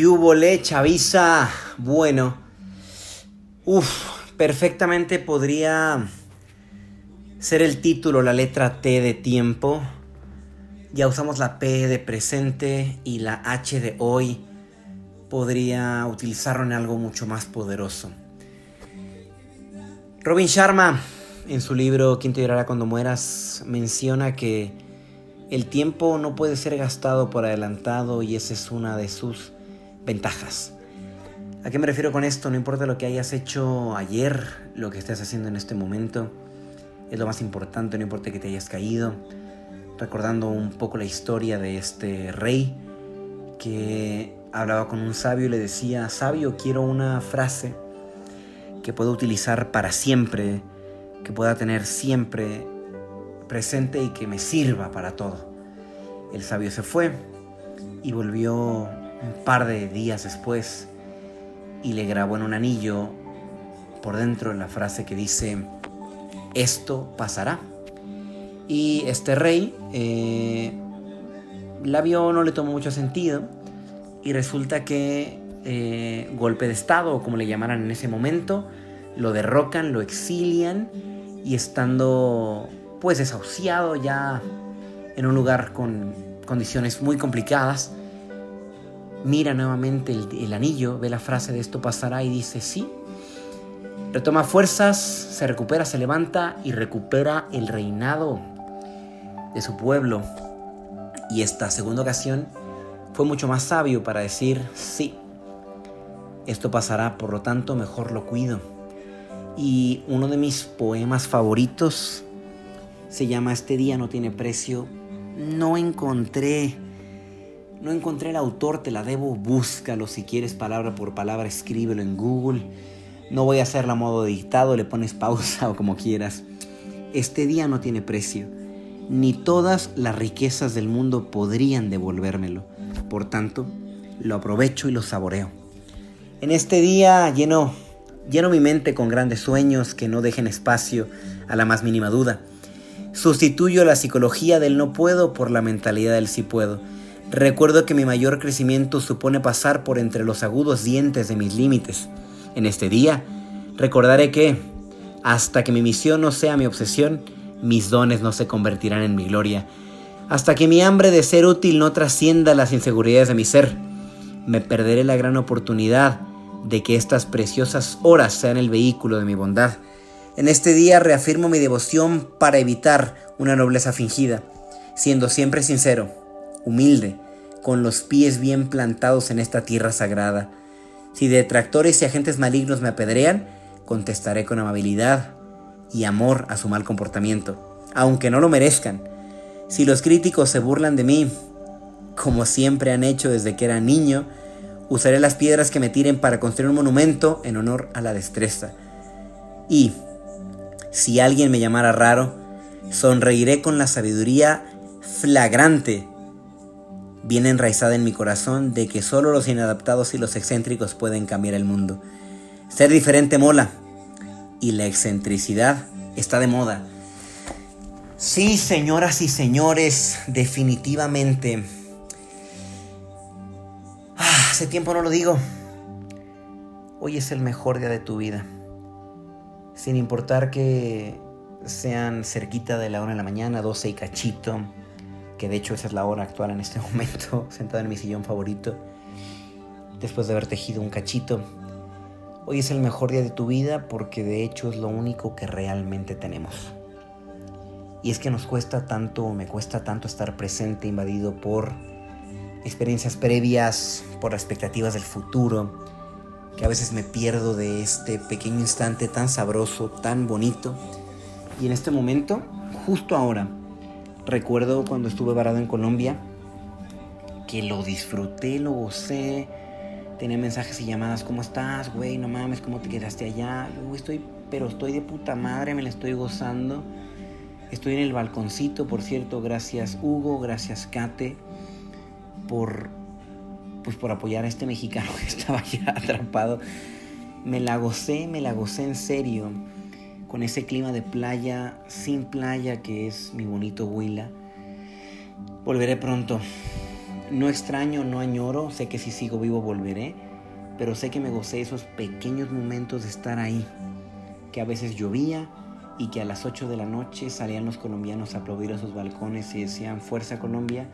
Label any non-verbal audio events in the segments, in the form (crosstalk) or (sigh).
¿Qué hubo? Bueno, uff, perfectamente podría ser el título, la letra T de tiempo. Ya usamos la P de presente y la H de hoy. Podría utilizarlo en algo mucho más poderoso. Robin Sharma, en su libro ¿Quién te llorará cuando mueras?, menciona que el tiempo no puede ser gastado por adelantado y esa es una de sus ventajas. ¿A qué me refiero con esto? No importa lo que hayas hecho ayer, lo que estés haciendo en este momento, es lo más importante, no importa que te hayas caído. Recordando un poco la historia de este rey que hablaba con un sabio y le decía, sabio, quiero una frase que pueda utilizar para siempre, que pueda tener siempre presente y que me sirva para todo. El sabio se fue y volvió un par de días después y le grabó en un anillo por dentro la frase que dice, esto pasará. Y este rey eh, la vio, no le tomó mucho sentido y resulta que eh, golpe de estado, o como le llamaran en ese momento, lo derrocan, lo exilian y estando pues desahuciado ya en un lugar con condiciones muy complicadas, mira nuevamente el, anillo, ve la frase de esto pasará y dice sí. Retoma fuerzas, se recupera, se levanta y recupera el reinado de su pueblo. Y esta segunda ocasión fue mucho más sabio para decir sí. Esto pasará, por lo tanto mejor lo cuido. Y uno de mis poemas favoritos se llama Este día no tiene precio. No encontré no encontré el autor, te la debo, búscalo si quieres palabra por palabra, escríbelo en Google. No voy a hacerlo a modo dictado, le pones pausa (laughs) o como quieras. Este día no tiene precio, ni todas las riquezas del mundo podrían devolvérmelo. Por tanto, lo aprovecho y lo saboreo. En este día lleno, lleno mi mente con grandes sueños que no dejen espacio a la más mínima duda. Sustituyo la psicología del no puedo por la mentalidad del sí puedo Recuerdo que mi mayor crecimiento supone pasar por entre los agudos dientes de mis límites. En este día, recordaré que, hasta que mi misión no sea mi obsesión, mis dones no se convertirán en mi gloria. Hasta que mi hambre de ser útil no trascienda las inseguridades de mi ser, me perderé la gran oportunidad de que estas preciosas horas sean el vehículo de mi bondad. En este día reafirmo mi devoción para evitar una nobleza fingida, siendo siempre sincero humilde, con los pies bien plantados en esta tierra sagrada. Si detractores y agentes malignos me apedrean, contestaré con amabilidad y amor a su mal comportamiento, aunque no lo merezcan. Si los críticos se burlan de mí, como siempre han hecho desde que era niño, usaré las piedras que me tiren para construir un monumento en honor a la destreza. Y, si alguien me llamara raro, sonreiré con la sabiduría flagrante bien enraizada en mi corazón de que solo los inadaptados y los excéntricos pueden cambiar el mundo. Ser diferente mola y la excentricidad está de moda. Sí, señoras y señores, definitivamente. Ah, hace tiempo no lo digo. Hoy es el mejor día de tu vida. Sin importar que sean cerquita de la una de la mañana, 12 y cachito que de hecho esa es la hora actual en este (laughs) momento, sentado en mi sillón favorito, después de haber tejido un cachito. Hoy es el mejor día de tu vida porque de hecho es lo único que realmente tenemos. Y es que nos cuesta tanto, me cuesta tanto estar presente, invadido por experiencias previas, por expectativas del futuro, que a veces me pierdo de este pequeño instante tan sabroso, tan bonito. Y en este momento, justo ahora, Recuerdo cuando estuve varado en Colombia que lo disfruté, lo gocé. Tenía mensajes y llamadas, ¿cómo estás, güey? No mames, ¿cómo te quedaste allá? Estoy, pero estoy de puta madre, me la estoy gozando. Estoy en el balconcito, por cierto, gracias Hugo, gracias Kate por pues por apoyar a este mexicano que (laughs) estaba ya atrapado. Me la gocé, me la gocé en serio con ese clima de playa, sin playa que es mi bonito Huila. Volveré pronto. no extraño, no añoro, sé que si sigo vivo volveré, pero sé que me gocé esos pequeños momentos de estar ahí, que a veces llovía y que a las 8 de la noche salían los colombianos a aplaudir a sus balcones y decían Fuerza Colombia,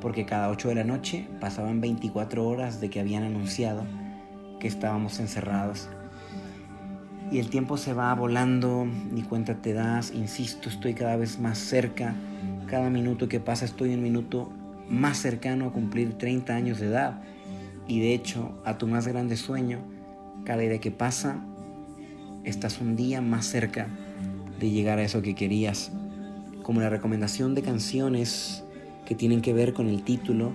porque cada 8 de la noche pasaban 24 horas de que habían anunciado que estábamos encerrados. Y el tiempo se va volando, ni cuenta te das, insisto, estoy cada vez más cerca, cada minuto que pasa estoy un minuto más cercano a cumplir 30 años de edad y de hecho a tu más grande sueño, cada día que pasa, estás un día más cerca de llegar a eso que querías. Como la recomendación de canciones que tienen que ver con el título,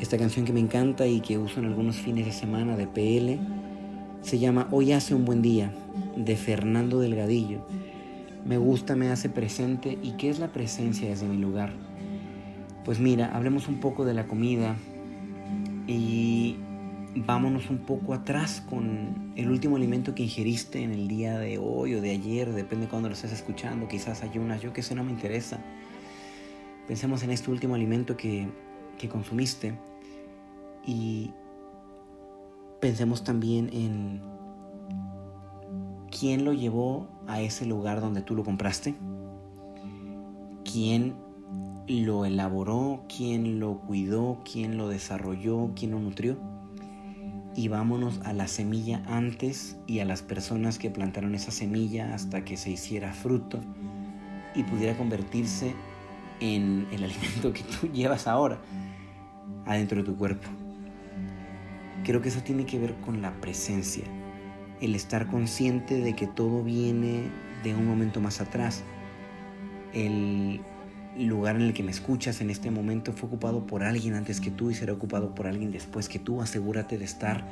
esta canción que me encanta y que uso en algunos fines de semana de PL, se llama Hoy hace un buen día, de Fernando Delgadillo. Me gusta, me hace presente. ¿Y qué es la presencia desde mi lugar? Pues mira, hablemos un poco de la comida y vámonos un poco atrás con el último alimento que ingeriste en el día de hoy o de ayer, depende de cuando lo estés escuchando, quizás ayunas, yo que sé, no me interesa. Pensemos en este último alimento que, que consumiste y pensemos también en quién lo llevó a ese lugar donde tú lo compraste, quién lo elaboró, quién lo cuidó, quién lo desarrolló, quién lo nutrió. Y vámonos a la semilla antes y a las personas que plantaron esa semilla hasta que se hiciera fruto y pudiera convertirse en el (laughs) alimento que tú llevas ahora adentro de tu cuerpo. Creo que eso tiene que ver con la presencia, el estar consciente de que todo viene de un momento más atrás, el lugar en el que me escuchas en este momento fue ocupado por alguien antes que tú y será ocupado por alguien después que tú. Asegúrate de estar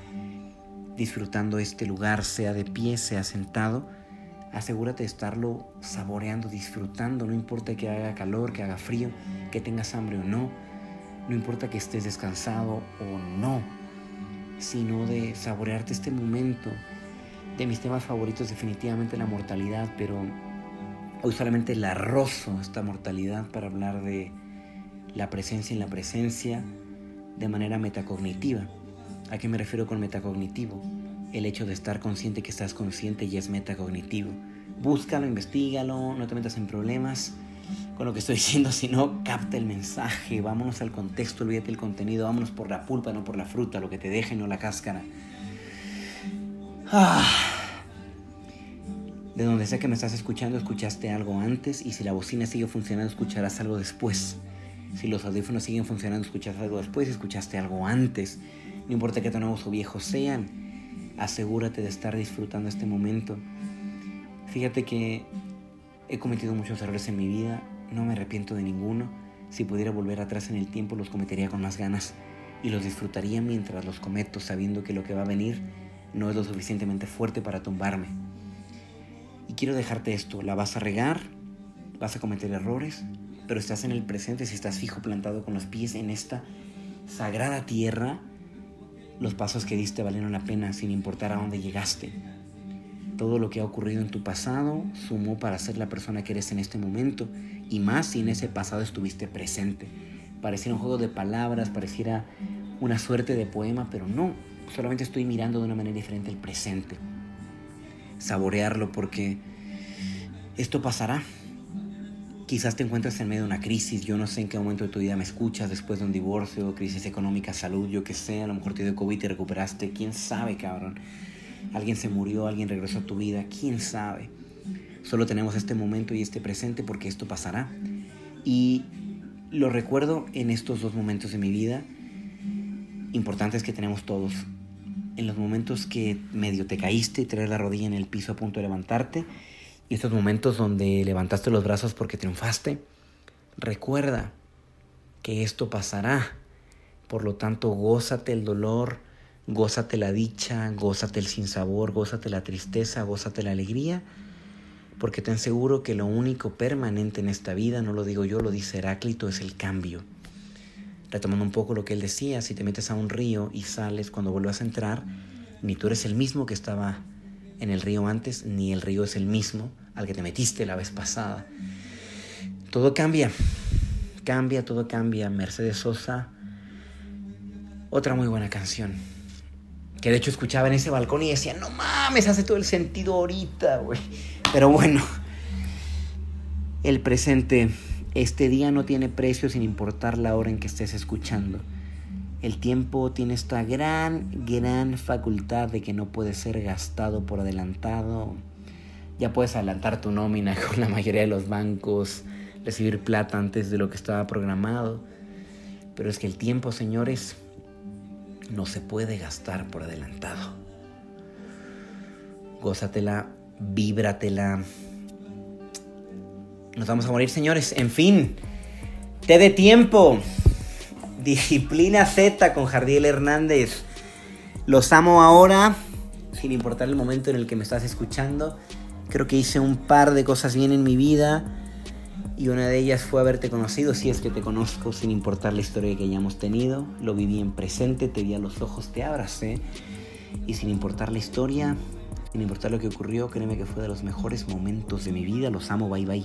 disfrutando este lugar, sea de pie, sea sentado. Asegúrate de estarlo saboreando, disfrutando. No importa que haga calor, que haga frío, que tengas hambre o no. No importa que estés descansado o no. Sino de saborearte este momento. De mis temas favoritos definitivamente la mortalidad, pero Hoy solamente la rozo esta mortalidad para hablar de la presencia en la presencia de manera metacognitiva. ¿A qué me refiero con metacognitivo? El hecho de estar consciente que estás consciente ya es metacognitivo. Búscalo, investigalo, no te metas en problemas con lo que estoy (laughs) diciendo, sino capta el mensaje, vámonos al contexto, olvídate el contenido, vámonos por la pulpa, no por la fruta, lo que te deje, no la cáscara. Ah. De donde sea que me estás escuchando, escuchaste algo antes y si la bocina sigue funcionando, escucharás algo después. Si los audífonos siguen funcionando, escucharás algo después escuchaste algo antes. No importa qué tan nuevos o viejos sean, asegúrate de estar disfrutando este momento. Fíjate que he cometido muchos errores en mi vida, no me arrepiento de ninguno. Si pudiera volver atrás en el tiempo, los cometería con más ganas y los disfrutaría mientras los cometo, sabiendo que lo que va a venir no es lo suficientemente fuerte para tumbarme. Y quiero dejarte esto, la vas a regar, vas a cometer errores, pero estás en el presente, si estás fijo plantado con los pies en esta sagrada tierra, los pasos que diste valieron la pena sin importar a dónde llegaste. Todo lo que ha ocurrido en tu pasado sumó para ser la persona que eres en este momento y más si en ese pasado estuviste presente. Pareciera un juego de palabras, pareciera una suerte de poema, pero no, solamente estoy mirando de una manera diferente el presente saborearlo porque esto pasará. Quizás te encuentres en medio de una crisis, yo no sé en qué momento de tu vida me escuchas, después de un divorcio, crisis económica, salud, yo que sé, a lo mejor te dio COVID y te recuperaste, quién sabe, cabrón. Alguien se murió, alguien regresó a tu vida, quién sabe. Solo tenemos este momento y este presente porque esto pasará. Y lo recuerdo en estos dos momentos de mi vida importantes que tenemos todos en los momentos que medio te caíste y traes la rodilla en el piso a punto de levantarte, y estos momentos donde levantaste los brazos porque triunfaste, recuerda que esto pasará. Por lo tanto, gózate el dolor, gózate la dicha, gózate el sinsabor, gózate la tristeza, gózate la alegría, porque ten seguro que lo único permanente en esta vida, no lo digo yo, lo dice Heráclito, es el cambio retomando un poco lo que él decía, si te metes a un río y sales cuando vuelvas a entrar, ni tú eres el mismo que estaba en el río antes, ni el río es el mismo al que te metiste la vez pasada. Todo cambia, cambia, todo cambia. Mercedes Sosa Otra muy buena canción. Que de hecho escuchaba en ese balcón y decía, no mames, hace todo el sentido ahorita, güey. Pero bueno, el presente, este día no tiene precio sin importar la hora en que estés escuchando. El tiempo tiene esta gran, gran facultad de que no puede ser gastado por adelantado. Ya puedes adelantar tu nómina (laughs) con la mayoría de los bancos, recibir plata antes de lo que estaba programado. Pero es que el tiempo, señores, no se puede gastar por adelantado. Gózatela, víbratela. Nos vamos a morir, señores. En fin, te de tiempo. Disciplina Z con Jardiel Hernández. Los amo ahora, sin importar el momento en el que me estás escuchando. Creo que hice un par de cosas bien en mi vida y una de ellas fue haberte conocido, si es que te conozco, sin importar la historia que hayamos tenido. Lo viví en presente, te vi a los ojos, te abracé y sin importar la historia, sin importar lo que ocurrió, créeme que fue de los mejores momentos de mi vida. Los amo, bye bye.